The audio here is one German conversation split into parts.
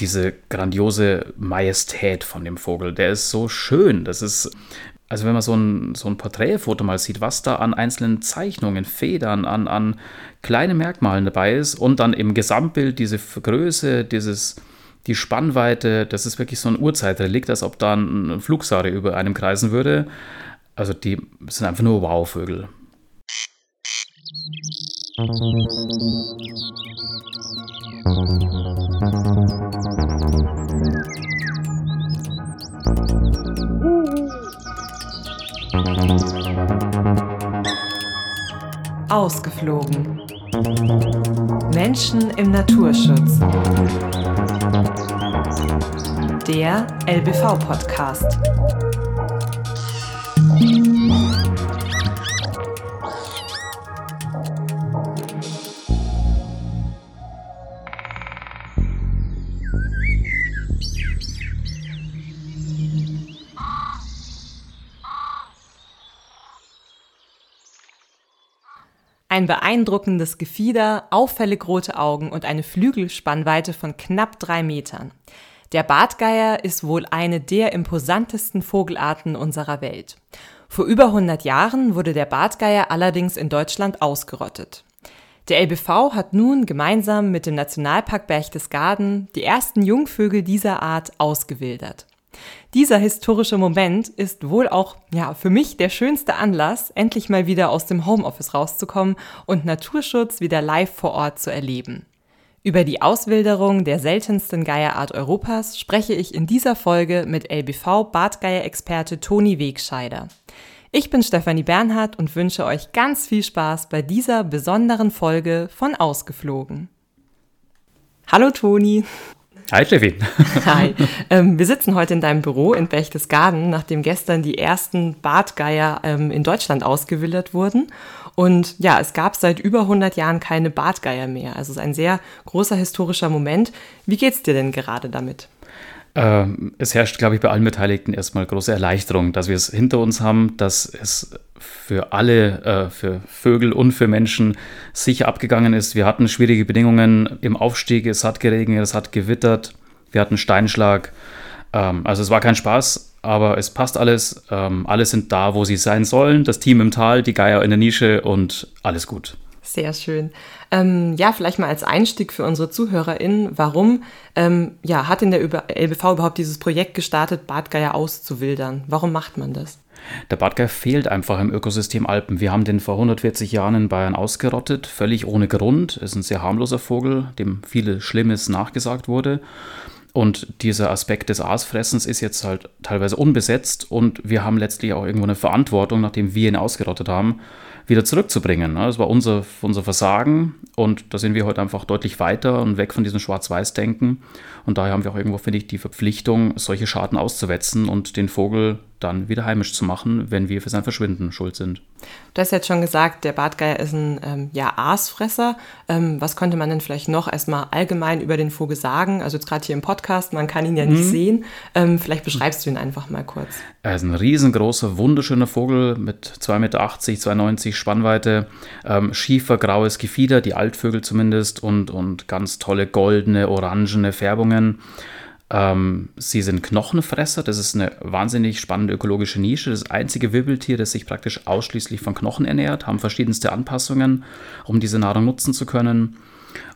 diese grandiose Majestät von dem Vogel. Der ist so schön. Das ist, also wenn man so ein, so ein Porträtfoto mal sieht, was da an einzelnen Zeichnungen, Federn, an, an kleinen Merkmalen dabei ist und dann im Gesamtbild diese Größe, dieses, die Spannweite, das ist wirklich so ein Urzeitrelikt, als ob da ein Flugsare über einem kreisen würde. Also die sind einfach nur Wow-Vögel. Ausgeflogen. Menschen im Naturschutz. Der LBV-Podcast. Ein beeindruckendes Gefieder, auffällig rote Augen und eine Flügelspannweite von knapp drei Metern. Der Bartgeier ist wohl eine der imposantesten Vogelarten unserer Welt. Vor über 100 Jahren wurde der Bartgeier allerdings in Deutschland ausgerottet. Der LBV hat nun gemeinsam mit dem Nationalpark Berchtesgaden die ersten Jungvögel dieser Art ausgewildert. Dieser historische Moment ist wohl auch ja, für mich der schönste Anlass, endlich mal wieder aus dem Homeoffice rauszukommen und Naturschutz wieder live vor Ort zu erleben. Über die Auswilderung der seltensten Geierart Europas spreche ich in dieser Folge mit LBV-Bartgeier-Experte Toni Wegscheider. Ich bin Stefanie Bernhardt und wünsche euch ganz viel Spaß bei dieser besonderen Folge von Ausgeflogen. Hallo Toni. Hi Steffi. Hi. Ähm, wir sitzen heute in deinem Büro in Berchtesgaden, nachdem gestern die ersten Bartgeier ähm, in Deutschland ausgewildert wurden. Und ja, es gab seit über 100 Jahren keine Bartgeier mehr. Also es ist ein sehr großer historischer Moment. Wie geht's dir denn gerade damit? Ähm, es herrscht, glaube ich, bei allen Beteiligten erstmal große Erleichterung, dass wir es hinter uns haben, dass es für alle, äh, für Vögel und für Menschen sicher abgegangen ist. Wir hatten schwierige Bedingungen im Aufstieg, es hat geregnet, es hat gewittert, wir hatten Steinschlag. Ähm, also es war kein Spaß, aber es passt alles. Ähm, alle sind da, wo sie sein sollen. Das Team im Tal, die Geier in der Nische und alles gut. Sehr schön. Ähm, ja, vielleicht mal als Einstieg für unsere ZuhörerInnen, warum ähm, ja, hat denn der LBV überhaupt dieses Projekt gestartet, Bartgeier auszuwildern? Warum macht man das? Der Bartgeier fehlt einfach im Ökosystem Alpen. Wir haben den vor 140 Jahren in Bayern ausgerottet, völlig ohne Grund. Es ist ein sehr harmloser Vogel, dem vieles Schlimmes nachgesagt wurde. Und dieser Aspekt des Aasfressens ist jetzt halt teilweise unbesetzt und wir haben letztlich auch irgendwo eine Verantwortung, nachdem wir ihn ausgerottet haben, wieder zurückzubringen. Das war unser, unser Versagen und da sind wir heute einfach deutlich weiter und weg von diesem Schwarz-Weiß-Denken. Und daher haben wir auch irgendwo, finde ich, die Verpflichtung, solche Schaden auszuwetzen und den Vogel dann wieder heimisch zu machen, wenn wir für sein Verschwinden schuld sind. Du hast jetzt schon gesagt, der Bartgeier ist ein ähm, ja, Aasfresser. Ähm, was könnte man denn vielleicht noch erstmal allgemein über den Vogel sagen? Also jetzt gerade hier im Podcast, man kann ihn ja nicht mhm. sehen. Ähm, vielleicht beschreibst du ihn einfach mal kurz. Er ist ein riesengroßer, wunderschöner Vogel mit 2,80 Meter, 2,90 Spannweite, ähm, schiefer, graues Gefieder, die Altvögel zumindest, und, und ganz tolle goldene, orangene Färbungen. Ähm, sie sind Knochenfresser, das ist eine wahnsinnig spannende ökologische Nische. Das einzige Wirbeltier, das sich praktisch ausschließlich von Knochen ernährt, haben verschiedenste Anpassungen, um diese Nahrung nutzen zu können.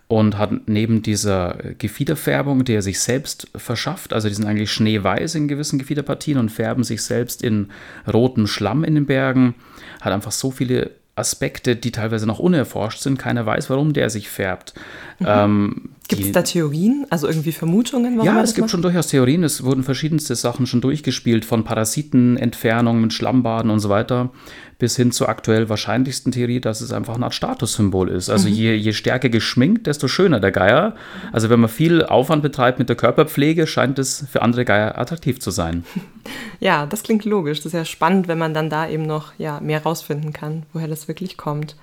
Und hat neben dieser Gefiederfärbung, die er sich selbst verschafft, also die sind eigentlich schneeweiß in gewissen Gefiederpartien und färben sich selbst in rotem Schlamm in den Bergen, hat einfach so viele Aspekte, die teilweise noch unerforscht sind. Keiner weiß, warum der sich färbt. Mhm. Ähm, gibt es da Theorien, also irgendwie Vermutungen? ja, es gibt macht? schon durchaus Theorien. Es wurden verschiedenste Sachen schon durchgespielt, von Parasitenentfernung mit Schlammbaden und so weiter bis hin zur aktuell wahrscheinlichsten Theorie, dass es einfach eine Art Statussymbol ist. Also mhm. je, je stärker geschminkt, desto schöner der Geier. Also wenn man viel Aufwand betreibt mit der Körperpflege, scheint es für andere Geier attraktiv zu sein. Ja, das klingt logisch. Das ist ja spannend, wenn man dann da eben noch ja, mehr rausfinden kann, woher das wirklich kommt.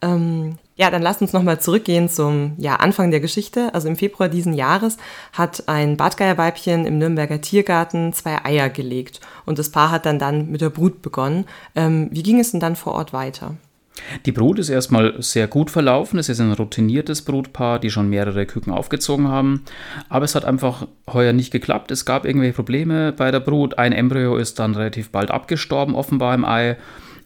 Ähm, ja, dann lasst uns nochmal zurückgehen zum ja, Anfang der Geschichte. Also im Februar diesen Jahres hat ein Bartgeierweibchen im Nürnberger Tiergarten zwei Eier gelegt und das Paar hat dann dann mit der Brut begonnen. Ähm, wie ging es denn dann vor Ort weiter? Die Brut ist erstmal sehr gut verlaufen. Es ist ein routiniertes Brutpaar, die schon mehrere Küken aufgezogen haben. Aber es hat einfach heuer nicht geklappt. Es gab irgendwelche Probleme bei der Brut. Ein Embryo ist dann relativ bald abgestorben, offenbar im Ei.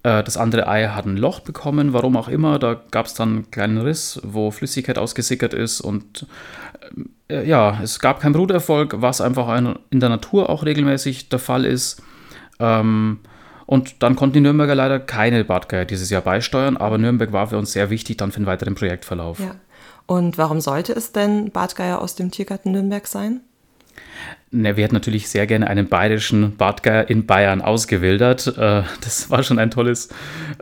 Äh, das andere Ei hat ein Loch bekommen, warum auch immer. Da gab es dann einen kleinen Riss, wo Flüssigkeit ausgesickert ist. Und äh, ja, es gab keinen Bruterfolg, was einfach in der Natur auch regelmäßig der Fall ist. Ähm, und dann konnten die Nürnberger leider keine Bartgeier dieses Jahr beisteuern, aber Nürnberg war für uns sehr wichtig dann für den weiteren Projektverlauf. Ja. Und warum sollte es denn Bartgeier aus dem Tiergarten Nürnberg sein? Ne, wir hätten natürlich sehr gerne einen bayerischen Bartgeier in Bayern ausgewildert. Äh, das war schon ein tolles,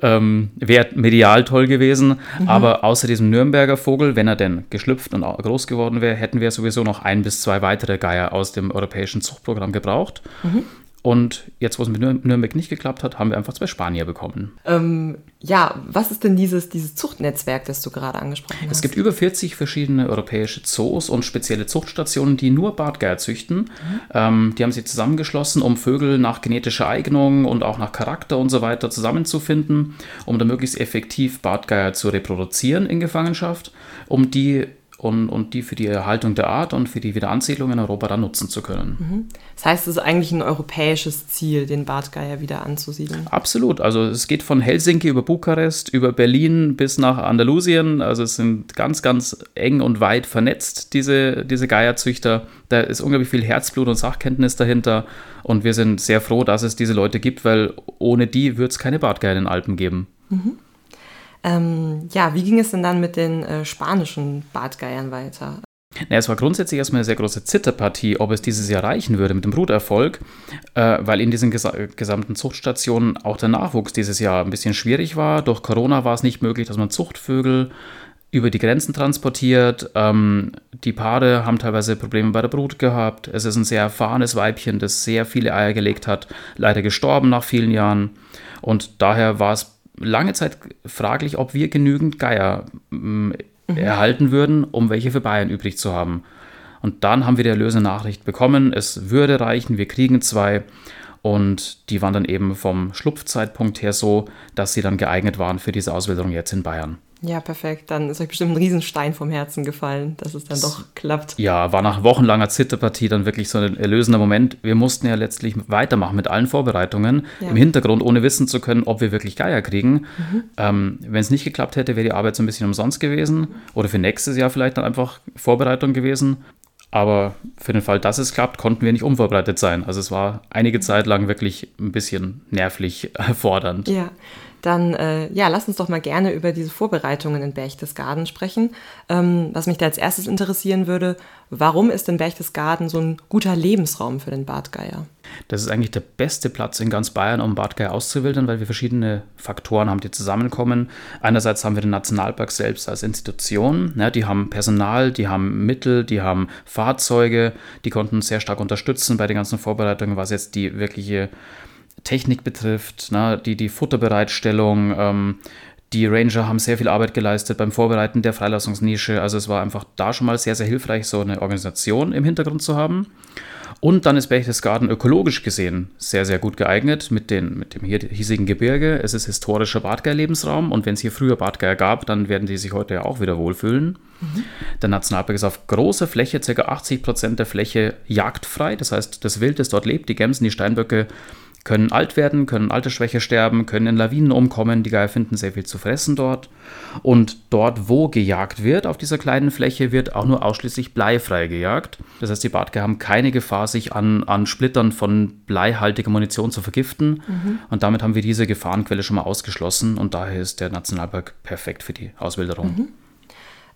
ähm, wäre medial toll gewesen. Mhm. Aber außer diesem Nürnberger Vogel, wenn er denn geschlüpft und groß geworden wäre, hätten wir sowieso noch ein bis zwei weitere Geier aus dem europäischen Zuchtprogramm gebraucht. Mhm. Und jetzt, wo es mit Nürnberg nicht geklappt hat, haben wir einfach zwei Spanier bekommen. Ähm, ja, was ist denn dieses, dieses Zuchtnetzwerk, das du gerade angesprochen hast? Es gibt über 40 verschiedene europäische Zoos und spezielle Zuchtstationen, die nur Bartgeier züchten. Mhm. Ähm, die haben sich zusammengeschlossen, um Vögel nach genetischer Eignung und auch nach Charakter und so weiter zusammenzufinden, um da möglichst effektiv Bartgeier zu reproduzieren in Gefangenschaft, um die und, und die für die Erhaltung der Art und für die Wiederansiedlung in Europa dann nutzen zu können. Mhm. Das heißt, es ist eigentlich ein europäisches Ziel, den Bartgeier wieder anzusiedeln. Absolut. Also es geht von Helsinki über Bukarest, über Berlin bis nach Andalusien. Also es sind ganz, ganz eng und weit vernetzt, diese, diese Geierzüchter. Da ist unglaublich viel Herzblut und Sachkenntnis dahinter. Und wir sind sehr froh, dass es diese Leute gibt, weil ohne die wird es keine Bartgeier in den Alpen geben. Mhm. Ähm, ja, wie ging es denn dann mit den äh, spanischen Bartgeiern weiter? Na, es war grundsätzlich erstmal eine sehr große Zitterpartie, ob es dieses Jahr reichen würde mit dem Bruterfolg, äh, weil in diesen ges gesamten Zuchtstationen auch der Nachwuchs dieses Jahr ein bisschen schwierig war. Durch Corona war es nicht möglich, dass man Zuchtvögel über die Grenzen transportiert. Ähm, die Paare haben teilweise Probleme bei der Brut gehabt. Es ist ein sehr erfahrenes Weibchen, das sehr viele Eier gelegt hat, leider gestorben nach vielen Jahren. Und daher war es lange Zeit fraglich, ob wir genügend Geier mm, mhm. erhalten würden, um welche für Bayern übrig zu haben. Und dann haben wir die erlösende Nachricht bekommen, es würde reichen, wir kriegen zwei. Und die waren dann eben vom Schlupfzeitpunkt her so, dass sie dann geeignet waren für diese Auswilderung jetzt in Bayern. Ja, perfekt. Dann ist euch bestimmt ein Riesenstein vom Herzen gefallen, dass es dann doch klappt. Ja, war nach wochenlanger Zitterpartie dann wirklich so ein erlösender Moment. Wir mussten ja letztlich weitermachen mit allen Vorbereitungen ja. im Hintergrund, ohne wissen zu können, ob wir wirklich Geier kriegen. Mhm. Ähm, Wenn es nicht geklappt hätte, wäre die Arbeit so ein bisschen umsonst gewesen. Oder für nächstes Jahr vielleicht dann einfach Vorbereitung gewesen. Aber für den Fall, dass es klappt, konnten wir nicht unvorbereitet sein. Also es war einige Zeit lang wirklich ein bisschen nervlich fordernd. Ja dann äh, ja, lass uns doch mal gerne über diese Vorbereitungen in Berchtesgaden sprechen. Ähm, was mich da als erstes interessieren würde, warum ist denn Berchtesgaden so ein guter Lebensraum für den Bartgeier? Das ist eigentlich der beste Platz in ganz Bayern, um Bartgeier auszuwildern, weil wir verschiedene Faktoren haben, die zusammenkommen. Einerseits haben wir den Nationalpark selbst als Institution. Ja, die haben Personal, die haben Mittel, die haben Fahrzeuge, die konnten sehr stark unterstützen bei den ganzen Vorbereitungen, was jetzt die wirkliche Technik betrifft, ne, die, die Futterbereitstellung. Ähm, die Ranger haben sehr viel Arbeit geleistet beim Vorbereiten der Freilassungsnische. Also es war einfach da schon mal sehr, sehr hilfreich, so eine Organisation im Hintergrund zu haben. Und dann ist Berchtesgaden ökologisch gesehen sehr, sehr gut geeignet mit, den, mit dem hier hiesigen Gebirge. Es ist historischer Badgeier-Lebensraum und wenn es hier früher Badgeier gab, dann werden die sich heute ja auch wieder wohlfühlen. Mhm. Der Nationalpark ist auf großer Fläche, ca. 80 Prozent der Fläche jagdfrei. Das heißt, das Wild, das dort lebt, die Gämsen, die Steinböcke, können alt werden, können Altersschwäche sterben, können in Lawinen umkommen. Die Geier finden sehr viel zu fressen dort. Und dort, wo gejagt wird, auf dieser kleinen Fläche, wird auch nur ausschließlich bleifrei gejagt. Das heißt, die Bartgeier haben keine Gefahr, sich an, an Splittern von bleihaltiger Munition zu vergiften. Mhm. Und damit haben wir diese Gefahrenquelle schon mal ausgeschlossen. Und daher ist der Nationalpark perfekt für die Auswilderung. Mhm.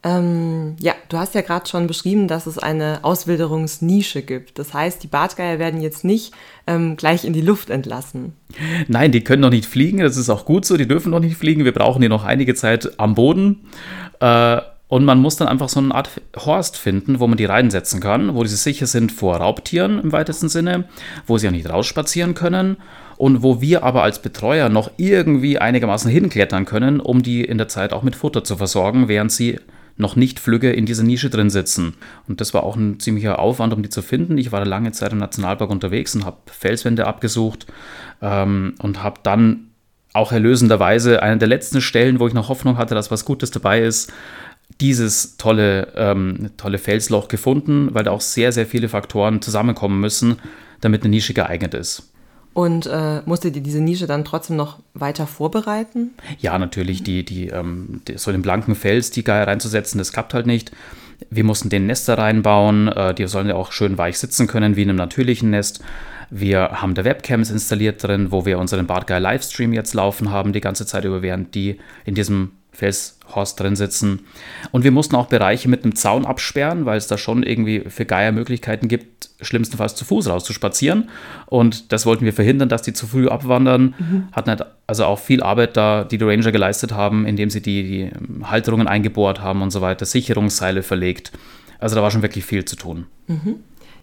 Ähm, ja, du hast ja gerade schon beschrieben, dass es eine Auswilderungsnische gibt. Das heißt, die Bartgeier werden jetzt nicht ähm, gleich in die Luft entlassen. Nein, die können noch nicht fliegen. Das ist auch gut so. Die dürfen noch nicht fliegen. Wir brauchen die noch einige Zeit am Boden. Äh, und man muss dann einfach so eine Art Horst finden, wo man die reinsetzen kann, wo sie sicher sind vor Raubtieren im weitesten Sinne, wo sie auch nicht rausspazieren können und wo wir aber als Betreuer noch irgendwie einigermaßen hinklettern können, um die in der Zeit auch mit Futter zu versorgen, während sie noch nicht Flügge in dieser Nische drin sitzen. Und das war auch ein ziemlicher Aufwand, um die zu finden. Ich war lange Zeit im Nationalpark unterwegs und habe Felswände abgesucht ähm, und habe dann auch erlösenderweise eine der letzten Stellen, wo ich noch Hoffnung hatte, dass was Gutes dabei ist, dieses tolle, ähm, tolle Felsloch gefunden, weil da auch sehr, sehr viele Faktoren zusammenkommen müssen, damit eine Nische geeignet ist. Und äh, musstet ihr diese Nische dann trotzdem noch weiter vorbereiten? Ja, natürlich. Die, die, ähm, die, so den blanken Fels, die Geier reinzusetzen, das klappt halt nicht. Wir mussten den Nester reinbauen. Äh, die sollen ja auch schön weich sitzen können, wie in einem natürlichen Nest. Wir haben da Webcams installiert drin, wo wir unseren Bartgeier Livestream jetzt laufen haben, die ganze Zeit über, während die in diesem Felshorst drin sitzen. Und wir mussten auch Bereiche mit einem Zaun absperren, weil es da schon irgendwie für Geier Möglichkeiten gibt, schlimmstenfalls zu Fuß rauszuspazieren. Und das wollten wir verhindern, dass die zu früh abwandern. Mhm. Hatten halt also auch viel Arbeit da, die die Ranger geleistet haben, indem sie die, die Halterungen eingebohrt haben und so weiter, Sicherungsseile verlegt. Also da war schon wirklich viel zu tun. Mhm.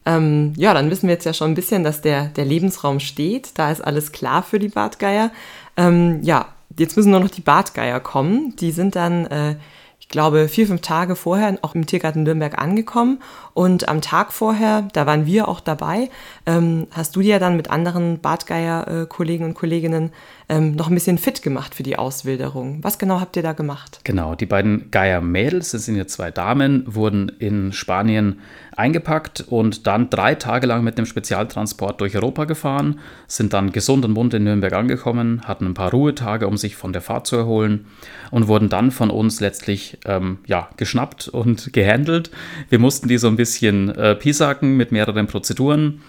Ähm, ja, dann wissen wir jetzt ja schon ein bisschen, dass der, der Lebensraum steht. Da ist alles klar für die Bartgeier. Ähm, ja, jetzt müssen nur noch die Bartgeier kommen. Die sind dann, äh, ich glaube, vier, fünf Tage vorher auch im Tiergarten Nürnberg angekommen. Und am Tag vorher, da waren wir auch dabei, ähm, hast du dir dann mit anderen Bartgeier-Kollegen und Kolleginnen ähm, noch ein bisschen fit gemacht für die Auswilderung. Was genau habt ihr da gemacht? Genau, die beiden Geier-Mädels, das sind ja zwei Damen, wurden in Spanien eingepackt und dann drei Tage lang mit dem Spezialtransport durch Europa gefahren, sind dann gesund und munter in Nürnberg angekommen, hatten ein paar Ruhetage, um sich von der Fahrt zu erholen und wurden dann von uns letztlich ähm, ja, geschnappt und gehandelt. Wir mussten die so ein bisschen äh, piesacken mit mehreren Prozeduren.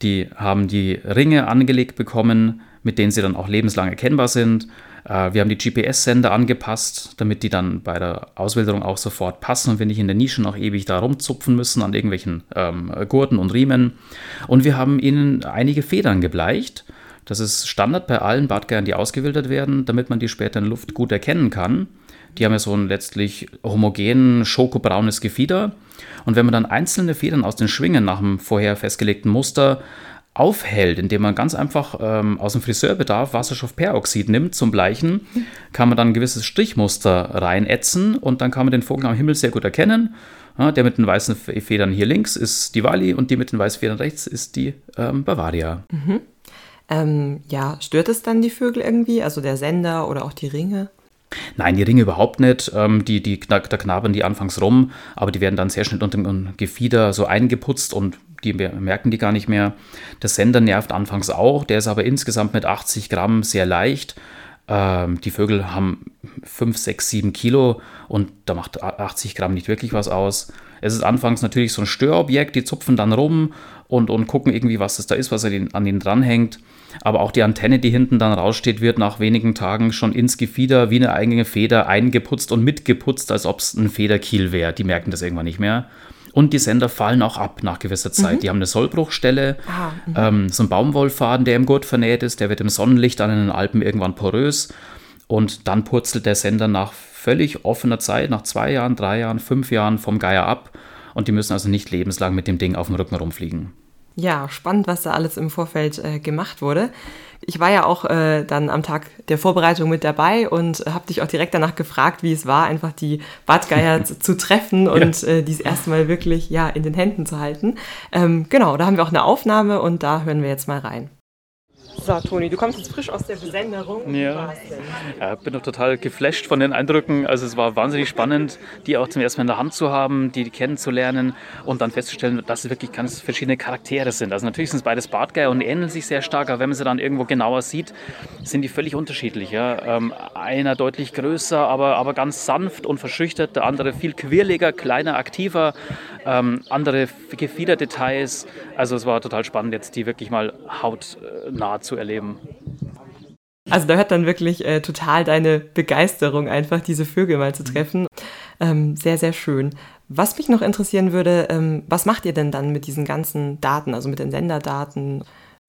Die haben die Ringe angelegt bekommen, mit denen sie dann auch lebenslang erkennbar sind. Äh, wir haben die GPS-Sender angepasst, damit die dann bei der Auswilderung auch sofort passen und wir nicht in der Nische noch ewig da rumzupfen müssen an irgendwelchen ähm, Gurten und Riemen. Und wir haben ihnen einige Federn gebleicht. Das ist Standard bei allen Bartgeiern, die ausgewildert werden, damit man die später in Luft gut erkennen kann. Die haben ja so ein letztlich homogen schokobraunes Gefieder. Und wenn man dann einzelne Federn aus den Schwingen nach dem vorher festgelegten Muster aufhält, indem man ganz einfach ähm, aus dem Friseurbedarf Wasserstoffperoxid nimmt zum Bleichen, kann man dann ein gewisses Strichmuster reinätzen und dann kann man den Vogel am Himmel sehr gut erkennen. Ja, der mit den weißen Federn hier links ist die Wally und die mit den weißen Federn rechts ist die ähm, Bavaria. Mhm. Ähm, ja, stört es dann die Vögel irgendwie, also der Sender oder auch die Ringe? Nein, die Ringe überhaupt nicht. Ähm, die, die, da knabern die anfangs rum, aber die werden dann sehr schnell unter dem Gefieder so eingeputzt und die merken die gar nicht mehr. Der Sender nervt anfangs auch, der ist aber insgesamt mit 80 Gramm sehr leicht. Ähm, die Vögel haben 5, 6, 7 Kilo und da macht 80 Gramm nicht wirklich was aus. Es ist anfangs natürlich so ein Störobjekt, die zupfen dann rum und, und gucken irgendwie, was das da ist, was an ihnen dranhängt. Aber auch die Antenne, die hinten dann raussteht, wird nach wenigen Tagen schon ins Gefieder wie eine eigene Feder eingeputzt und mitgeputzt, als ob es ein Federkiel wäre. Die merken das irgendwann nicht mehr. Und die Sender fallen auch ab nach gewisser Zeit. Mhm. Die haben eine Sollbruchstelle, ah, ähm, so ein Baumwollfaden, der im Gurt vernäht ist, der wird im Sonnenlicht dann in den Alpen irgendwann porös. Und dann purzelt der Sender nach völlig offener Zeit, nach zwei Jahren, drei Jahren, fünf Jahren vom Geier ab. Und die müssen also nicht lebenslang mit dem Ding auf dem Rücken rumfliegen. Ja, spannend, was da alles im Vorfeld äh, gemacht wurde. Ich war ja auch äh, dann am Tag der Vorbereitung mit dabei und habe dich auch direkt danach gefragt, wie es war, einfach die Bartgeier zu, zu, treffen und ja. äh, dies erstmal wirklich ja in den Händen zu halten. Ähm, genau, da haben wir auch eine Aufnahme und da hören wir jetzt mal rein. So, Toni, du kommst jetzt frisch aus der Besenderung. Ja. ja, bin doch total geflasht von den Eindrücken. Also es war wahnsinnig spannend, die auch zum ersten Mal in der Hand zu haben, die kennenzulernen und dann festzustellen, dass es wirklich ganz verschiedene Charaktere sind. Also natürlich sind es beides Bartgeier und ähneln sich sehr stark, aber wenn man sie dann irgendwo genauer sieht, sind die völlig unterschiedlich. Ja. Ähm, einer deutlich größer, aber, aber ganz sanft und verschüchtert, der andere viel quirliger, kleiner, aktiver, ähm, andere Gefiederdetails. Also es war total spannend, jetzt die wirklich mal hautnah zu erleben. Also da hört dann wirklich äh, total deine Begeisterung einfach, diese Vögel mal zu treffen. Ähm, sehr, sehr schön. Was mich noch interessieren würde, ähm, was macht ihr denn dann mit diesen ganzen Daten, also mit den Senderdaten?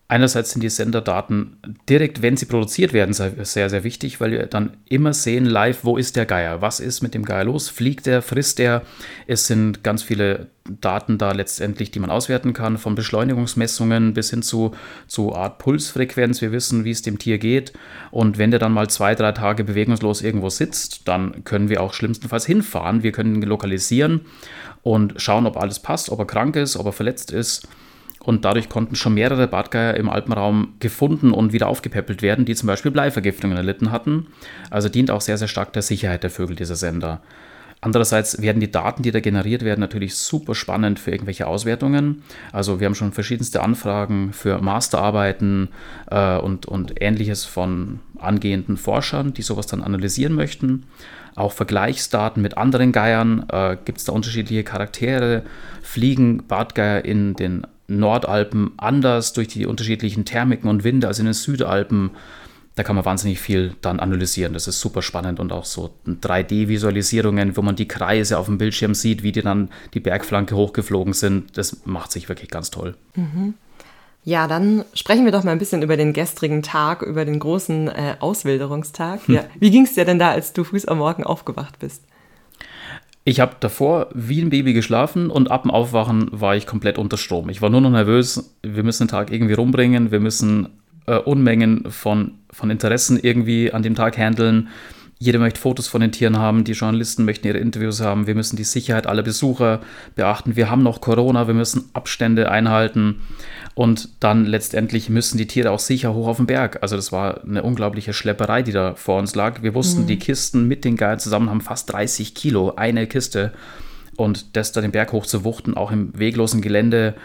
Einerseits sind die Senderdaten direkt, wenn sie produziert werden, sehr, sehr wichtig, weil wir dann immer sehen live, wo ist der Geier, was ist mit dem Geier los, fliegt er, frisst er. Es sind ganz viele Daten da letztendlich, die man auswerten kann, von Beschleunigungsmessungen bis hin zu, zu Art Pulsfrequenz. Wir wissen, wie es dem Tier geht. Und wenn der dann mal zwei, drei Tage bewegungslos irgendwo sitzt, dann können wir auch schlimmstenfalls hinfahren. Wir können ihn lokalisieren und schauen, ob alles passt, ob er krank ist, ob er verletzt ist Und dadurch konnten schon mehrere Bartgeier im Alpenraum gefunden und wieder aufgepäppelt werden, die zum Beispiel Bleivergiftungen erlitten hatten. Also dient auch sehr, sehr stark der Sicherheit der Vögel, dieser Sender. Andererseits werden die Daten, die da generiert werden, natürlich super spannend für irgendwelche Auswertungen. Also wir haben schon verschiedenste Anfragen für Masterarbeiten äh, und, und ähnliches von angehenden Forschern, die sowas dann analysieren möchten. Auch Vergleichsdaten mit anderen Geiern. Äh, Gibt es da unterschiedliche Charaktere? Fliegen Bartgeier in den Nordalpen anders durch die unterschiedlichen Thermiken und Winde als in den Südalpen? Da kann man wahnsinnig viel dann analysieren. Das ist super spannend und auch so 3D-Visualisierungen, wo man die Kreise auf dem Bildschirm sieht, wie die dann die Bergflanke hochgeflogen sind. Das macht sich wirklich ganz toll. Mhm. Ja, dann sprechen wir doch mal ein bisschen über den gestrigen Tag, über den großen äh, Auswilderungstag. Hm. Ja. Wie ging es dir denn da, als du früh am Morgen aufgewacht bist? Ich habe davor wie ein Baby geschlafen und ab dem Aufwachen war ich komplett unter Strom. Ich war nur noch nervös. Wir müssen den Tag irgendwie rumbringen. Wir müssen äh, Unmengen von, von Interessen irgendwie an dem Tag handeln. Jeder möchte Fotos von den Tieren haben, die Journalisten möchten ihre Interviews haben, wir müssen die Sicherheit aller Besucher beachten, wir haben noch Corona, wir müssen Abstände einhalten und dann letztendlich müssen die Tiere auch sicher hoch auf den Berg. Also das war eine unglaubliche Schlepperei, die da vor uns lag. Wir wussten, mhm. die Kisten mit den Geiern zusammen haben fast 30 Kilo, eine Kiste. Und das da den Berg hoch zu wuchten, auch im weglosen Gelände,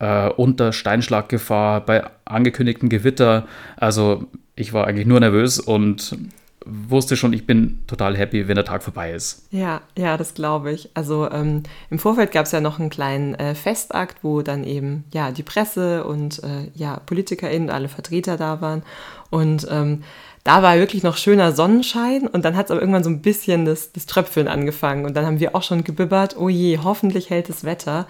äh, unter Steinschlaggefahr, bei angekündigtem Gewitter. Also ich war eigentlich nur nervös und wusste schon, ich bin total happy, wenn der Tag vorbei ist. Ja, ja, das glaube ich. Also ähm, im Vorfeld gab es ja noch einen kleinen äh, Festakt, wo dann eben ja die Presse und äh, ja PolitikerInnen, alle Vertreter da waren. Und ähm, da war wirklich noch schöner Sonnenschein und dann hat es aber irgendwann so ein bisschen das, das Tröpfeln angefangen. Und dann haben wir auch schon gebibbert, oh je, hoffentlich hält das Wetter.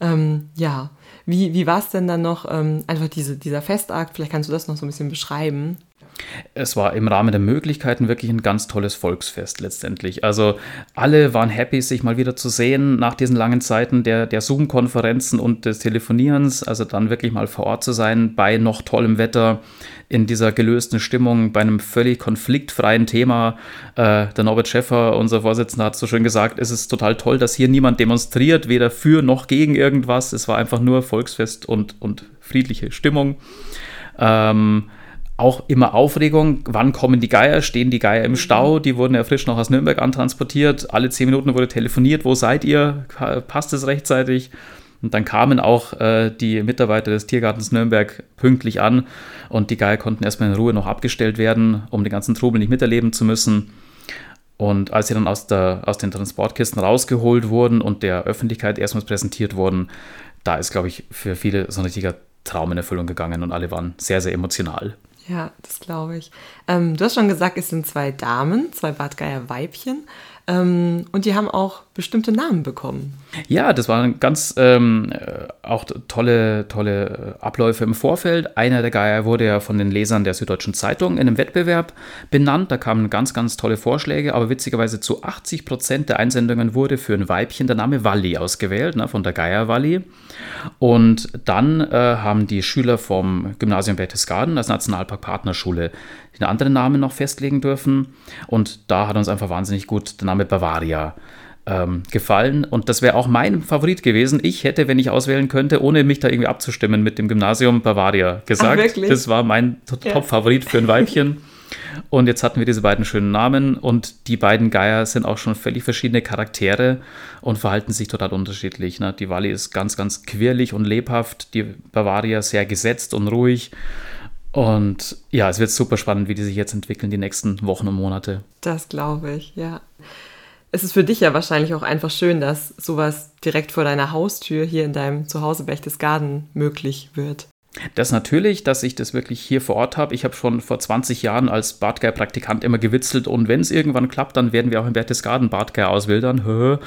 Ähm, ja, wie, wie war es denn dann noch, ähm, einfach diese, dieser Festakt? Vielleicht kannst du das noch so ein bisschen beschreiben. Es war im Rahmen der Möglichkeiten wirklich ein ganz tolles Volksfest letztendlich. Also alle waren happy, sich mal wieder zu sehen nach diesen langen Zeiten der, der Zoom-Konferenzen und des Telefonierens. Also dann wirklich mal vor Ort zu sein bei noch tollem Wetter, in dieser gelösten Stimmung, bei einem völlig konfliktfreien Thema. Äh, der Norbert Schäffer, unser Vorsitzender, hat so schön gesagt, es ist total toll, dass hier niemand demonstriert, weder für noch gegen irgendwas. Es war einfach nur Volksfest und, und friedliche Stimmung. Ähm, auch immer Aufregung, wann kommen die Geier, stehen die Geier im Stau, die wurden ja frisch noch aus Nürnberg antransportiert, alle zehn Minuten wurde telefoniert, wo seid ihr, passt es rechtzeitig? Und dann kamen auch äh, die Mitarbeiter des Tiergartens Nürnberg pünktlich an. Und die Geier konnten erstmal in Ruhe noch abgestellt werden, um den ganzen Trubel nicht miterleben zu müssen. Und als sie dann aus, der, aus den Transportkisten rausgeholt wurden und der Öffentlichkeit erstmals präsentiert wurden, da ist, glaube ich, für viele so ein richtiger Traum in Erfüllung gegangen und alle waren sehr, sehr emotional. Ja, das glaube ich. Ähm, du hast schon gesagt, es sind zwei Damen, zwei Badgeier Weibchen. Ähm, und die haben auch bestimmte Namen bekommen. Ja, das waren ganz ähm, äh, auch tolle, tolle äh, Abläufe im Vorfeld. Einer der Geier wurde ja von den Lesern der Süddeutschen Zeitung in einem Wettbewerb benannt. Da kamen ganz, ganz tolle Vorschläge, aber witzigerweise zu 80 Prozent der Einsendungen wurde für ein Weibchen der Name Walli ausgewählt, ne, von der Geier Walli. Und dann äh, haben die Schüler vom Gymnasium Berchtesgaden als Nationalpark Partnerschule den anderen Namen noch festlegen dürfen. Und da hat uns einfach wahnsinnig gut der Name Bavaria ähm, gefallen. Und das wäre auch mein Favorit gewesen. Ich hätte, wenn ich auswählen könnte, ohne mich da irgendwie abzustimmen mit dem Gymnasium Bavaria gesagt. Ach, das war mein Top-Favorit für ein Weibchen. Und jetzt hatten wir diese beiden schönen Namen und die beiden Geier sind auch schon völlig verschiedene Charaktere und verhalten sich total unterschiedlich. Ne? Die Wally ist ganz, ganz quirlig und lebhaft, die Bavaria sehr gesetzt und ruhig. Und ja, es wird super spannend, wie die sich jetzt entwickeln, die nächsten Wochen und Monate. Das glaube ich, ja. Es ist für dich ja wahrscheinlich auch einfach schön, dass sowas direkt vor deiner Haustür hier in deinem Zuhause Berchtesgaden möglich wird. Das natürlich, dass ich das wirklich hier vor Ort habe. Ich habe schon vor 20 Jahren als Bartgeier-Praktikant immer gewitzelt und wenn es irgendwann klappt, dann werden wir auch in Berchtesgaden Bartgeier auswildern.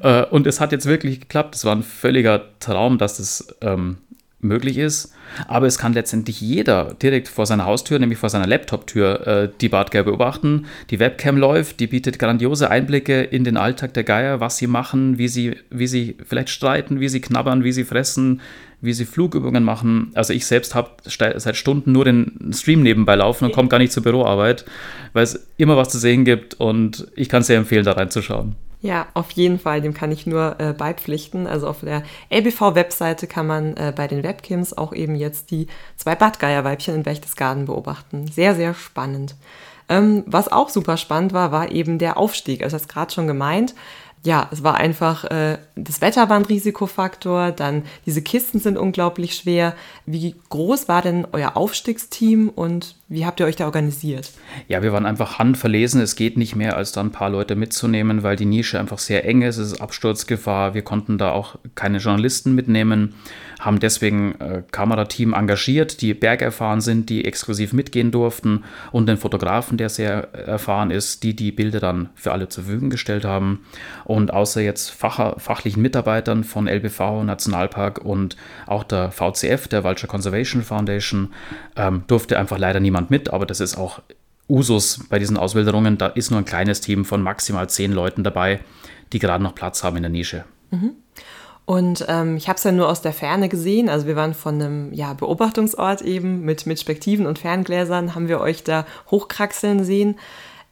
Äh, und es hat jetzt wirklich geklappt. Es war ein völliger Traum, dass das ähm, möglich ist. Aber es kann letztendlich jeder direkt vor seiner Haustür, nämlich vor seiner Laptop-Tür, äh, die Bartgeier beobachten. Die Webcam läuft, die bietet grandiose Einblicke in den Alltag der Geier, was sie machen, wie sie, wie sie vielleicht streiten, wie sie knabbern, wie sie fressen, wie sie Flugübungen machen. Also ich selbst habe seit Stunden nur den Stream nebenbei laufen und komme gar nicht zur Büroarbeit, weil es immer was zu sehen gibt und ich kann sehr empfehlen, da reinzuschauen. Ja, auf jeden Fall, dem kann ich nur äh, beipflichten. Also auf der LBV-Webseite kann man äh, bei den Webcams auch eben jetzt die zwei Badgeierweibchen in Berchtesgaden beobachten. Sehr, sehr spannend. Ähm, was auch super spannend war, war eben der Aufstieg. Also das gerade schon gemeint ja, es war einfach, äh, das Wetter war ein Risikofaktor, dann diese Kisten sind unglaublich schwer. Wie groß war denn euer Aufstiegsteam und wie habt ihr euch da organisiert? Ja, wir waren einfach handverlesen. Es geht nicht mehr, als da ein paar Leute mitzunehmen, weil die Nische einfach sehr eng ist. Es ist Absturzgefahr. Wir konnten da auch keine Journalisten mitnehmen haben deswegen äh, Kamerateam engagiert, die bergerfahren sind, die exklusiv mitgehen durften und den Fotografen, der sehr erfahren ist, die die Bilder dann für alle zur Verfügung gestellt haben. Und außer jetzt Fach, fachlichen Mitarbeitern von LBV, Nationalpark und auch der VCF, der Vulture Conservation Foundation, ähm, durfte einfach leider niemand mit, aber das ist auch Usus bei diesen Auswilderungen. Da ist nur ein kleines Team von maximal zehn Leuten dabei, die gerade noch Platz haben in der Nische. Mhm. Und ähm, ich habe es ja nur aus der Ferne gesehen. Also wir waren von einem ja, Beobachtungsort eben mit, mit Spektiven und Ferngläsern, haben wir euch da hochkraxeln sehen.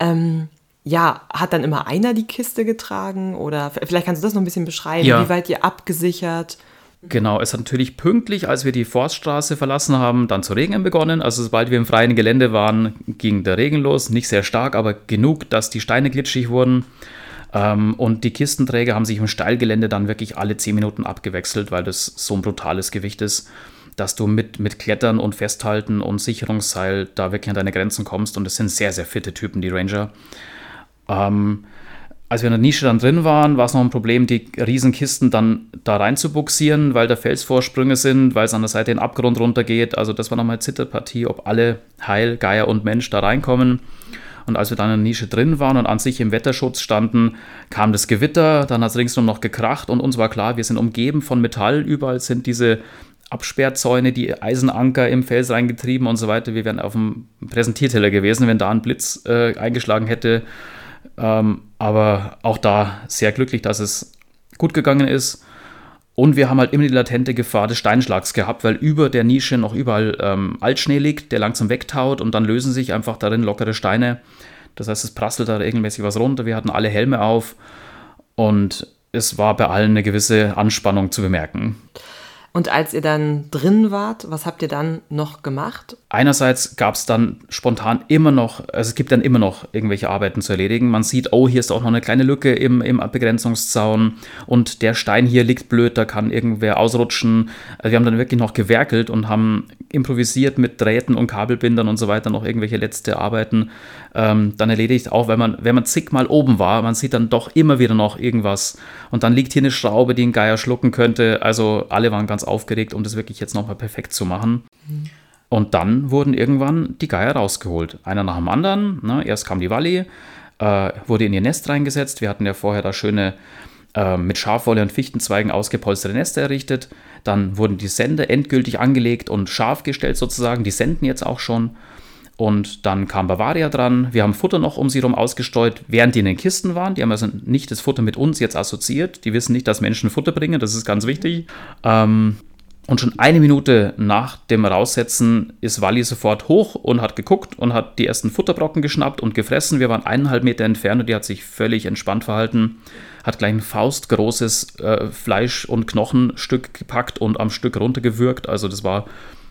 Ähm, ja, hat dann immer einer die Kiste getragen? Oder vielleicht kannst du das noch ein bisschen beschreiben, ja. wie weit ihr abgesichert? Genau, es hat natürlich pünktlich, als wir die Forststraße verlassen haben, dann zu regnen begonnen. Also sobald wir im freien Gelände waren, ging der Regen los. Nicht sehr stark, aber genug, dass die Steine glitschig wurden. Ähm, und die Kistenträger haben sich im Steilgelände dann wirklich alle 10 Minuten abgewechselt, weil das so ein brutales Gewicht ist, dass du mit, mit Klettern und Festhalten und Sicherungsseil da wirklich an deine Grenzen kommst. Und das sind sehr, sehr fitte Typen, die Ranger. Ähm, als wir in der Nische dann drin waren, war es noch ein Problem, die Riesenkisten dann da rein zu buxieren, weil da Felsvorsprünge sind, weil es an der Seite den Abgrund runtergeht. Also das war nochmal eine Zitterpartie, ob alle Heil, Geier und Mensch da reinkommen. Und als wir dann in der Nische drin waren und an sich im Wetterschutz standen, kam das Gewitter, dann hat es ringsum noch gekracht und uns war klar, wir sind umgeben von Metall, überall sind diese Absperrzäune, die Eisenanker im Fels reingetrieben und so weiter. Wir wären auf dem Präsentierteller gewesen, wenn da ein Blitz äh, eingeschlagen hätte. Ähm, aber auch da sehr glücklich, dass es gut gegangen ist. Und wir haben halt immer die latente Gefahr des Steinschlags gehabt, weil über der Nische noch überall ähm, Altschnee liegt, der langsam wegtaut und dann lösen sich einfach darin lockere Steine. Das heißt, es prasselt da regelmäßig was runter. Wir hatten alle Helme auf und es war bei allen eine gewisse Anspannung zu bemerken. Und als ihr dann drin wart, was habt ihr dann noch gemacht? Einerseits gab es dann spontan immer noch, also es gibt dann immer noch irgendwelche Arbeiten zu erledigen. Man sieht, oh, hier ist auch noch eine kleine Lücke im, im Begrenzungszaun und der Stein hier liegt blöd, da kann irgendwer ausrutschen. Also wir haben dann wirklich noch gewerkelt und haben improvisiert mit Drähten und Kabelbindern und so weiter noch irgendwelche letzte Arbeiten ähm, dann erledigt. Auch wenn man, wenn man zigmal oben war, man sieht dann doch immer wieder noch irgendwas. Und dann liegt hier eine Schraube, die ein Geier schlucken könnte. Also alle waren ganz aufgeregt, um das wirklich jetzt nochmal perfekt zu machen. Mhm. Und dann wurden irgendwann die Geier rausgeholt. Einer nach dem anderen. Ne? Erst kam die Walli, äh, wurde in ihr Nest reingesetzt. Wir hatten ja vorher da schöne äh, mit Schafwolle und Fichtenzweigen ausgepolsterte Nester errichtet. Dann wurden die Sende endgültig angelegt und scharf gestellt sozusagen. Die senden jetzt auch schon. Und dann kam Bavaria dran. Wir haben Futter noch um sie herum ausgestreut, während die in den Kisten waren. Die haben also nicht das Futter mit uns jetzt assoziiert. Die wissen nicht, dass Menschen Futter bringen. Das ist ganz wichtig. Ähm, und schon eine Minute nach dem Raussetzen ist Wally sofort hoch und hat geguckt und hat die ersten Futterbrocken geschnappt und gefressen. Wir waren eineinhalb Meter entfernt und die hat sich völlig entspannt verhalten. Hat gleich ein faustgroßes äh, Fleisch- und Knochenstück gepackt und am Stück runtergewürgt. Also das war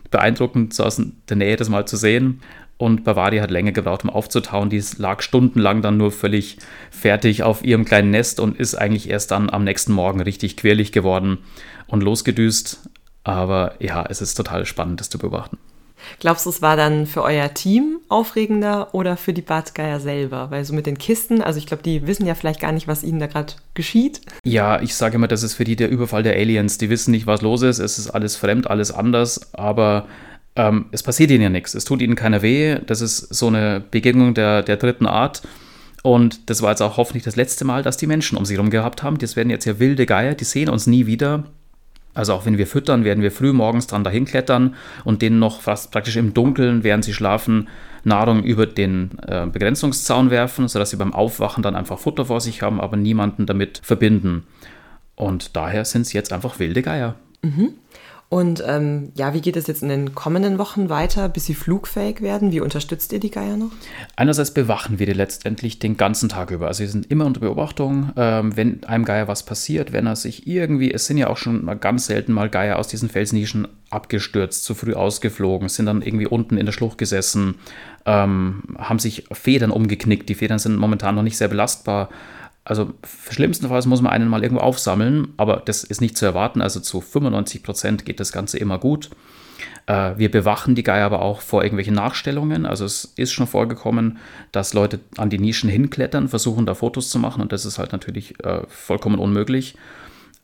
beeindruckend, so aus der Nähe das mal zu sehen. Und Bavaria hat länger gebraucht, um aufzutauen. Die lag stundenlang dann nur völlig fertig auf ihrem kleinen Nest und ist eigentlich erst dann am nächsten Morgen richtig quirlig geworden und losgedüst. Aber ja, es ist total spannend, das zu beobachten. Glaubst du, es war dann für euer Team aufregender oder für die Bartgeier selber? Weil so mit den Kisten, also ich glaube, die wissen ja vielleicht gar nicht, was ihnen da gerade geschieht. Ja, ich sage immer, das ist für die der Überfall der Aliens. Die wissen nicht, was los ist. Es ist alles fremd, alles anders. Aber ähm, es passiert ihnen ja nichts. Es tut ihnen keiner weh. Das ist so eine Begegnung der, der dritten Art. Und das war jetzt auch hoffentlich das letzte Mal, dass die Menschen um sie herum gehabt haben. Das werden jetzt ja wilde Geier, die sehen uns nie wieder. Also auch wenn wir füttern, werden wir früh morgens dran dahin klettern und denen noch fast praktisch im Dunkeln, während sie schlafen, Nahrung über den äh, Begrenzungszaun werfen, sodass sie beim Aufwachen dann einfach Futter vor sich haben, aber niemanden damit verbinden. Und daher sind es jetzt einfach wilde Geier. Mhm. Und ähm, ja, wie geht es jetzt in den kommenden Wochen weiter, bis sie flugfähig werden? Wie unterstützt ihr die Geier noch? Einerseits bewachen wir die letztendlich den ganzen Tag über. Also sie sind immer unter Beobachtung. Ähm, wenn einem Geier was passiert, wenn er sich irgendwie, es sind ja auch schon mal ganz selten mal Geier aus diesen Felsnischen abgestürzt, zu früh ausgeflogen, sind dann irgendwie unten in der Schlucht gesessen, ähm, haben sich Federn umgeknickt. Die Federn sind momentan noch nicht sehr belastbar also schlimmstenfalls muss man einen mal irgendwo aufsammeln, aber das ist nicht zu erwarten. Also zu 95 Prozent geht das Ganze immer gut. Äh, wir bewachen die Geier aber auch vor irgendwelchen Nachstellungen. Also es ist schon vorgekommen, dass Leute an die Nischen hinklettern, versuchen da Fotos zu machen und das ist halt natürlich äh, vollkommen unmöglich.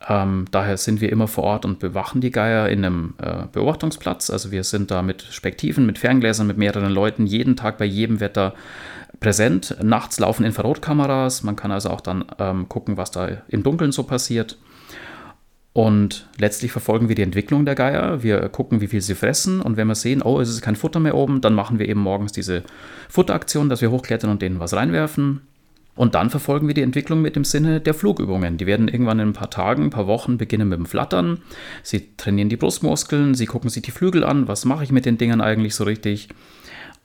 Ähm, daher sind wir immer vor Ort und bewachen die Geier in einem äh, Beobachtungsplatz. Also wir sind da mit Spektiven, mit Ferngläsern, mit mehreren Leuten jeden Tag bei jedem Wetter präsent. Nachts laufen Infrarotkameras, man kann also auch dann ähm, gucken, was da im Dunkeln so passiert. Und letztlich verfolgen wir die Entwicklung der Geier. Wir gucken, wie viel sie fressen. Und wenn wir sehen, oh, es ist kein Futter mehr oben, dann machen wir eben morgens diese Futteraktion, dass wir hochklettern und denen was reinwerfen. Und dann verfolgen wir die Entwicklung mit dem Sinne der Flugübungen. Die werden irgendwann in ein paar Tagen, ein paar Wochen beginnen mit dem Flattern. Sie trainieren die Brustmuskeln, sie gucken sich die Flügel an. Was mache ich mit den Dingern eigentlich so richtig?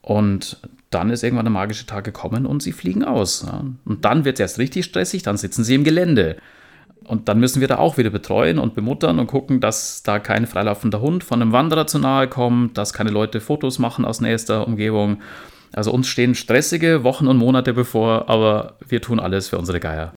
Und dann ist irgendwann der magische Tag gekommen und sie fliegen aus. Und dann wird es erst richtig stressig, dann sitzen sie im Gelände. Und dann müssen wir da auch wieder betreuen und bemuttern und gucken, dass da kein freilaufender Hund von einem Wanderer zu nahe kommt, dass keine Leute Fotos machen aus nächster Umgebung. Also uns stehen stressige Wochen und Monate bevor, aber wir tun alles für unsere Geier.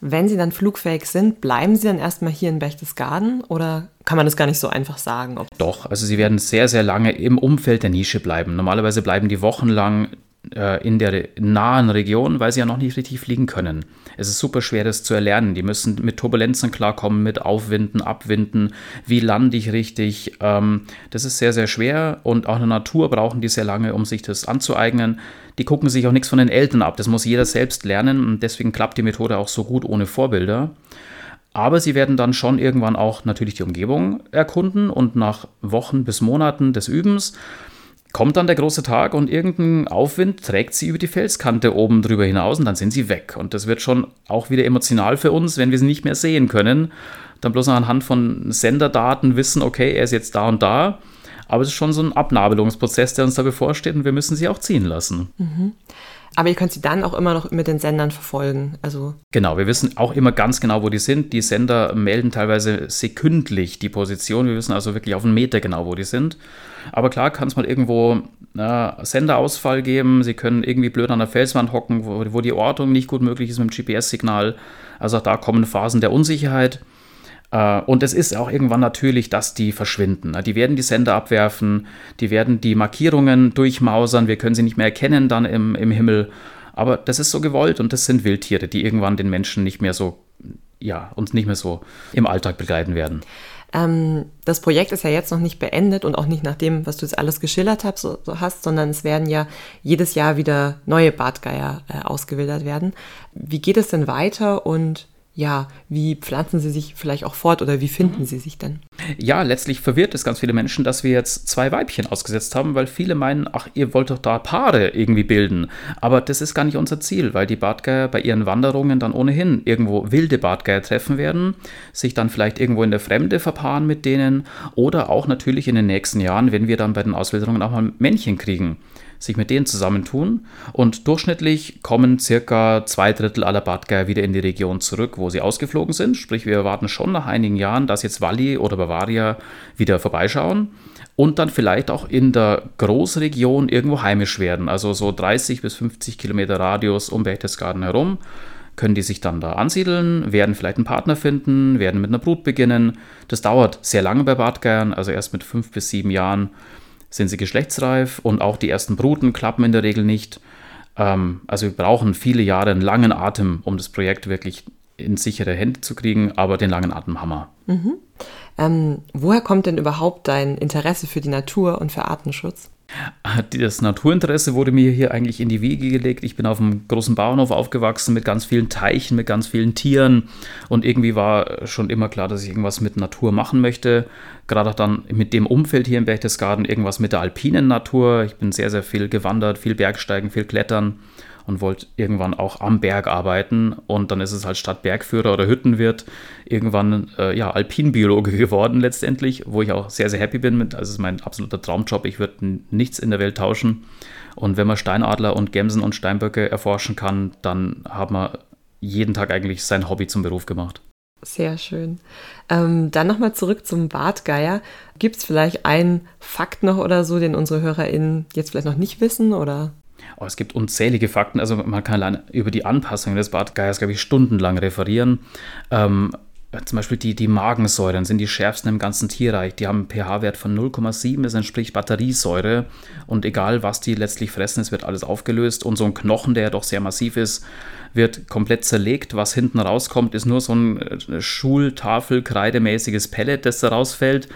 Wenn sie dann flugfähig sind, bleiben sie dann erstmal hier in Berchtesgaden oder kann man das gar nicht so einfach sagen? Doch, also sie werden sehr, sehr lange im Umfeld der Nische bleiben. Normalerweise bleiben die wochenlang äh, in der nahen Region, weil sie ja noch nicht richtig fliegen können. Es ist super schwer, das zu erlernen. Die müssen mit Turbulenzen klarkommen, mit Aufwinden, Abwinden. Wie lande ich richtig? Ähm, das ist sehr, sehr schwer und auch in der Natur brauchen die sehr lange, um sich das anzueignen. Die gucken sich auch nichts von den Eltern ab. Das muss jeder selbst lernen und deswegen klappt die Methode auch so gut ohne Vorbilder. Aber sie werden dann schon irgendwann auch natürlich die Umgebung erkunden und nach Wochen bis Monaten des Übens kommt dann der große Tag und irgendein Aufwind trägt sie über die Felskante oben drüber hinaus und dann sind sie weg. Und das wird schon auch wieder emotional für uns, wenn wir sie nicht mehr sehen können. Dann bloß anhand von Senderdaten wissen, okay, er ist jetzt da und da. Aber es ist schon so ein Abnabelungsprozess, der uns da bevorsteht und wir müssen sie auch ziehen lassen. Mhm. Aber ihr könnt sie dann auch immer noch mit den Sendern verfolgen. Also genau, wir wissen auch immer ganz genau, wo die sind. Die Sender melden teilweise sekündlich die Position. Wir wissen also wirklich auf einen Meter genau, wo die sind. Aber klar kann es mal irgendwo äh, Senderausfall geben. Sie können irgendwie blöd an der Felswand hocken, wo, wo die Ortung nicht gut möglich ist mit dem GPS-Signal. Also auch da kommen Phasen der Unsicherheit. Äh, und es ist auch irgendwann natürlich, dass die verschwinden. Die werden die Sender abwerfen, die werden die Markierungen durchmausern, wir können sie nicht mehr erkennen dann im, im Himmel. Aber das ist so gewollt und das sind Wildtiere, die irgendwann den Menschen nicht mehr so, ja, uns nicht mehr so im Alltag begleiten werden. Ähm, das Projekt ist ja jetzt noch nicht beendet und auch nicht nach dem, was du jetzt alles geschildert hast, so, so hast sondern es werden ja jedes Jahr wieder neue Bartgeier äh, ausgewildert werden. Wie geht es denn weiter und ja, wie pflanzen sie sich vielleicht auch fort oder wie finden mhm. sie sich denn? Ja, letztlich verwirrt es ganz viele Menschen, dass wir jetzt zwei Weibchen ausgesetzt haben, weil viele meinen, ach, ihr wollt doch da Paare irgendwie bilden. Aber das ist gar nicht unser Ziel, weil die Bartgeier bei ihren Wanderungen dann ohnehin irgendwo wilde Bartgeier treffen werden, sich dann vielleicht irgendwo in der Fremde verpaaren mit denen oder auch natürlich in den nächsten Jahren, wenn wir dann bei den Auswilderungen auch mal Männchen kriegen sich mit denen zusammentun. Und durchschnittlich kommen circa zwei Drittel aller Badgeier wieder in die Region zurück, wo sie ausgeflogen sind. Sprich, wir erwarten schon nach einigen Jahren, dass jetzt Walli oder Bavaria wieder vorbeischauen und dann vielleicht auch in der Großregion irgendwo heimisch werden. Also so 30 bis 50 Kilometer Radius um Berchtesgaden herum können die sich dann da ansiedeln, werden vielleicht einen Partner finden, werden mit einer Brut beginnen. Das dauert sehr lange bei Bartgeiern, also erst mit fünf bis sieben Jahren sind sie geschlechtsreif und auch die ersten Bruten klappen in der Regel nicht. Ähm, also wir brauchen viele Jahre einen langen Atem, um das Projekt wirklich in sichere Hände zu kriegen, aber den langen Atem wir. Mhm. Ähm, woher kommt denn überhaupt dein Interesse für die Natur und für Artenschutz? Das Naturinteresse wurde mir hier eigentlich in die Wiege gelegt. Ich bin auf einem großen Bauernhof aufgewachsen mit ganz vielen Teichen, mit ganz vielen Tieren und irgendwie war schon immer klar, dass ich irgendwas mit Natur machen möchte. Gerade auch dann mit dem Umfeld hier im Berchtesgaden irgendwas mit der alpinen Natur. Ich bin sehr, sehr viel gewandert, viel Bergsteigen, viel Klettern und wollte irgendwann auch am Berg arbeiten. Und dann ist es halt statt Bergführer oder Hüttenwirt irgendwann äh, ja, Alpinbiologe geworden letztendlich, wo ich auch sehr, sehr happy bin mit. Also es ist mein absoluter Traumjob. Ich würde nichts in der Welt tauschen. Und wenn man Steinadler und Gämsen und Steinböcke erforschen kann, dann hat man jeden Tag eigentlich sein Hobby zum Beruf gemacht. Sehr schön. Ähm, dann nochmal zurück zum Bartgeier. Gibt es vielleicht einen Fakt noch oder so, den unsere HörerInnen jetzt vielleicht noch nicht wissen? Oder? Oh, es gibt unzählige Fakten. Also man kann allein über die Anpassung des Bartgeiers, glaube ich, stundenlang referieren. Ähm, zum Beispiel die, die Magensäuren sind die schärfsten im ganzen Tierreich. Die haben einen pH-Wert von 0,7, das entspricht Batteriesäure. Und egal, was die letztlich fressen, es wird alles aufgelöst. Und so ein Knochen, der ja doch sehr massiv ist, wird komplett zerlegt. Was hinten rauskommt, ist nur so ein äh, Schultafel-kreidemäßiges Pellet, das da rausfällt.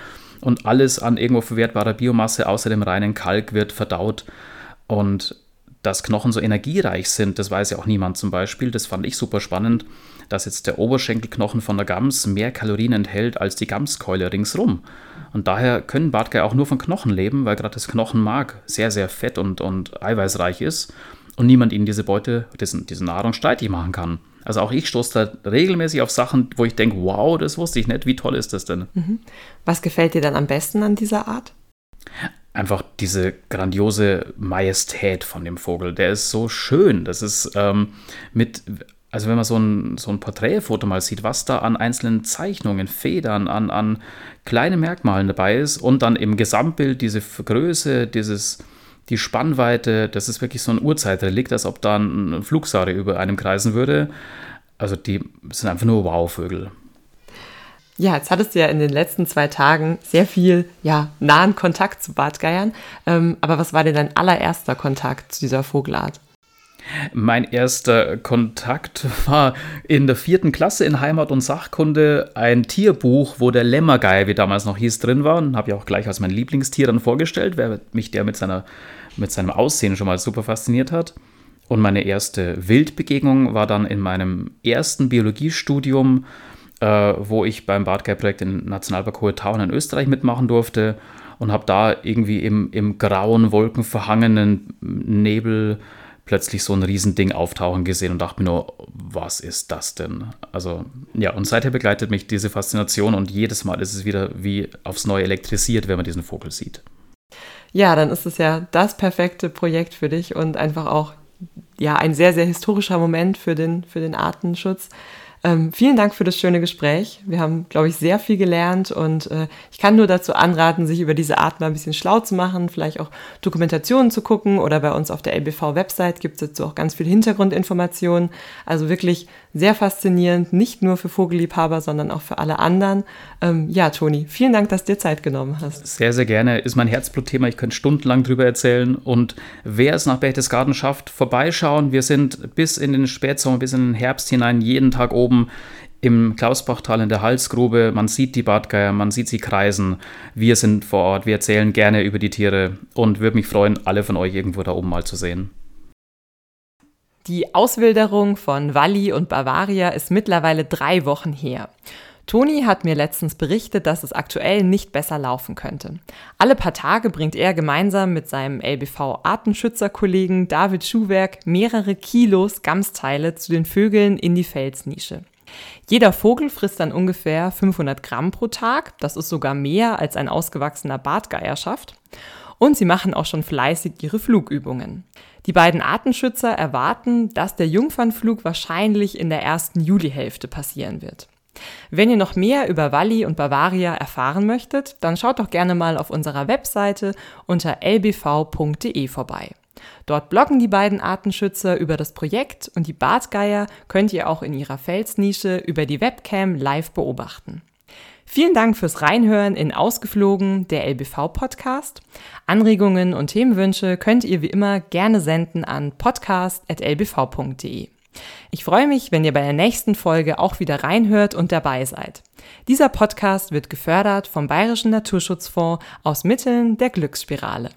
Und alles an irgendwo verwertbarer Biomasse außer dem reinen Kalk wird verdaut. Und dass Knochen so energiereich sind, das weiß ja auch niemand zum Beispiel. Das fand ich super spannend dass jetzt der Oberschenkelknochen von der Gams mehr Kalorien enthält als die Gamskeule ringsrum. Und daher können Bartgeier auch nur von Knochen leben, weil gerade das Knochenmark sehr, sehr fett und, und eiweißreich ist und niemand ihnen diese Beute, diesen, diese Nahrung streitig machen kann. Also auch ich stoße da regelmäßig auf Sachen, wo ich denke, wow, das wusste ich nicht, wie toll ist das denn? Mhm. Was gefällt dir dann am besten an dieser Art? Einfach diese grandiose Majestät von dem Vogel. Der ist so schön. Das ist ähm, mit also wenn man so ein, so ein Porträtfoto mal sieht, was da an einzelnen Zeichnungen, Federn, an, an kleinen Merkmalen dabei ist und dann im Gesamtbild diese Größe, dieses, die Spannweite, das ist wirklich so ein Urzeitrelikt, als ob da ein Flugsare über einem kreisen würde. Also die sind einfach nur Wow-Vögel. Ja, jetzt hattest du ja in den letzten zwei Tagen sehr viel ja, nahen Kontakt zu Bartgeiern. Ähm, aber was war denn dein allererster Kontakt zu dieser Vogelart? Mein erster Kontakt war in der vierten Klasse in Heimat und Sachkunde ein Tierbuch, wo der Lämmergeier, wie damals noch hieß, drin war. Und habe ich auch gleich als mein Lieblingstier dann vorgestellt, weil mich der mit, seiner, mit seinem Aussehen schon mal super fasziniert hat. Und meine erste Wildbegegnung war dann in meinem ersten Biologiestudium, äh, wo ich beim Bartgeier-Projekt im Nationalpark Hohe Tauern in Österreich mitmachen durfte und habe da irgendwie im, im grauen, wolkenverhangenen Nebel plötzlich so ein Riesending auftauchen gesehen und dachte mir nur, was ist das denn? Also ja, und seither begleitet mich diese Faszination und jedes Mal ist es wieder wie aufs Neue elektrisiert, wenn man diesen Vogel sieht. Ja, dann ist es ja das perfekte Projekt für dich und einfach auch ja ein sehr, sehr historischer Moment für den, für den Artenschutz. Ähm, vielen Dank für das schöne Gespräch. Wir haben, glaube ich, sehr viel gelernt und äh, ich kann nur dazu anraten, sich über diese Art mal ein bisschen schlau zu machen, vielleicht auch Dokumentationen zu gucken oder bei uns auf der LBV-Website gibt es dazu auch ganz viel Hintergrundinformationen. Also wirklich sehr faszinierend, nicht nur für Vogelliebhaber, sondern auch für alle anderen. Ähm, ja, Toni, vielen Dank, dass du dir Zeit genommen hast. Sehr, sehr gerne. Ist mein Herzblutthema. Ich könnte stundenlang drüber erzählen. Und wer es nach Berchtesgaden schafft, vorbeischauen. Wir sind bis in den Spätsommer, bis in den Herbst hinein jeden Tag oben im Klausbachtal in der Halsgrube. Man sieht die Bartgeier, man sieht sie kreisen. Wir sind vor Ort, wir erzählen gerne über die Tiere und würde mich freuen, alle von euch irgendwo da oben mal zu sehen. Die Auswilderung von Walli und Bavaria ist mittlerweile drei Wochen her. Toni hat mir letztens berichtet, dass es aktuell nicht besser laufen könnte. Alle paar Tage bringt er gemeinsam mit seinem LBV-Artenschützerkollegen David Schuhwerk mehrere Kilos Gamsteile zu den Vögeln in die Felsnische. Jeder Vogel frisst dann ungefähr 500 Gramm pro Tag. Das ist sogar mehr als ein ausgewachsener Bartgeier schafft. Und sie machen auch schon fleißig ihre Flugübungen. Die beiden Artenschützer erwarten, dass der Jungfernflug wahrscheinlich in der ersten Julihälfte passieren wird. Wenn ihr noch mehr über Walli und Bavaria erfahren möchtet, dann schaut doch gerne mal auf unserer Webseite unter lbv.de vorbei. Dort bloggen die beiden Artenschützer über das Projekt und die Bartgeier könnt ihr auch in ihrer Felsnische über die Webcam live beobachten. Vielen Dank fürs Reinhören in Ausgeflogen, der LBV-Podcast. Anregungen und Themenwünsche könnt ihr wie immer gerne senden an podcast.lbv.de. Ich freue mich, wenn ihr bei der nächsten Folge auch wieder reinhört und dabei seid. Dieser Podcast wird gefördert vom Bayerischen Naturschutzfonds aus Mitteln der Glücksspirale.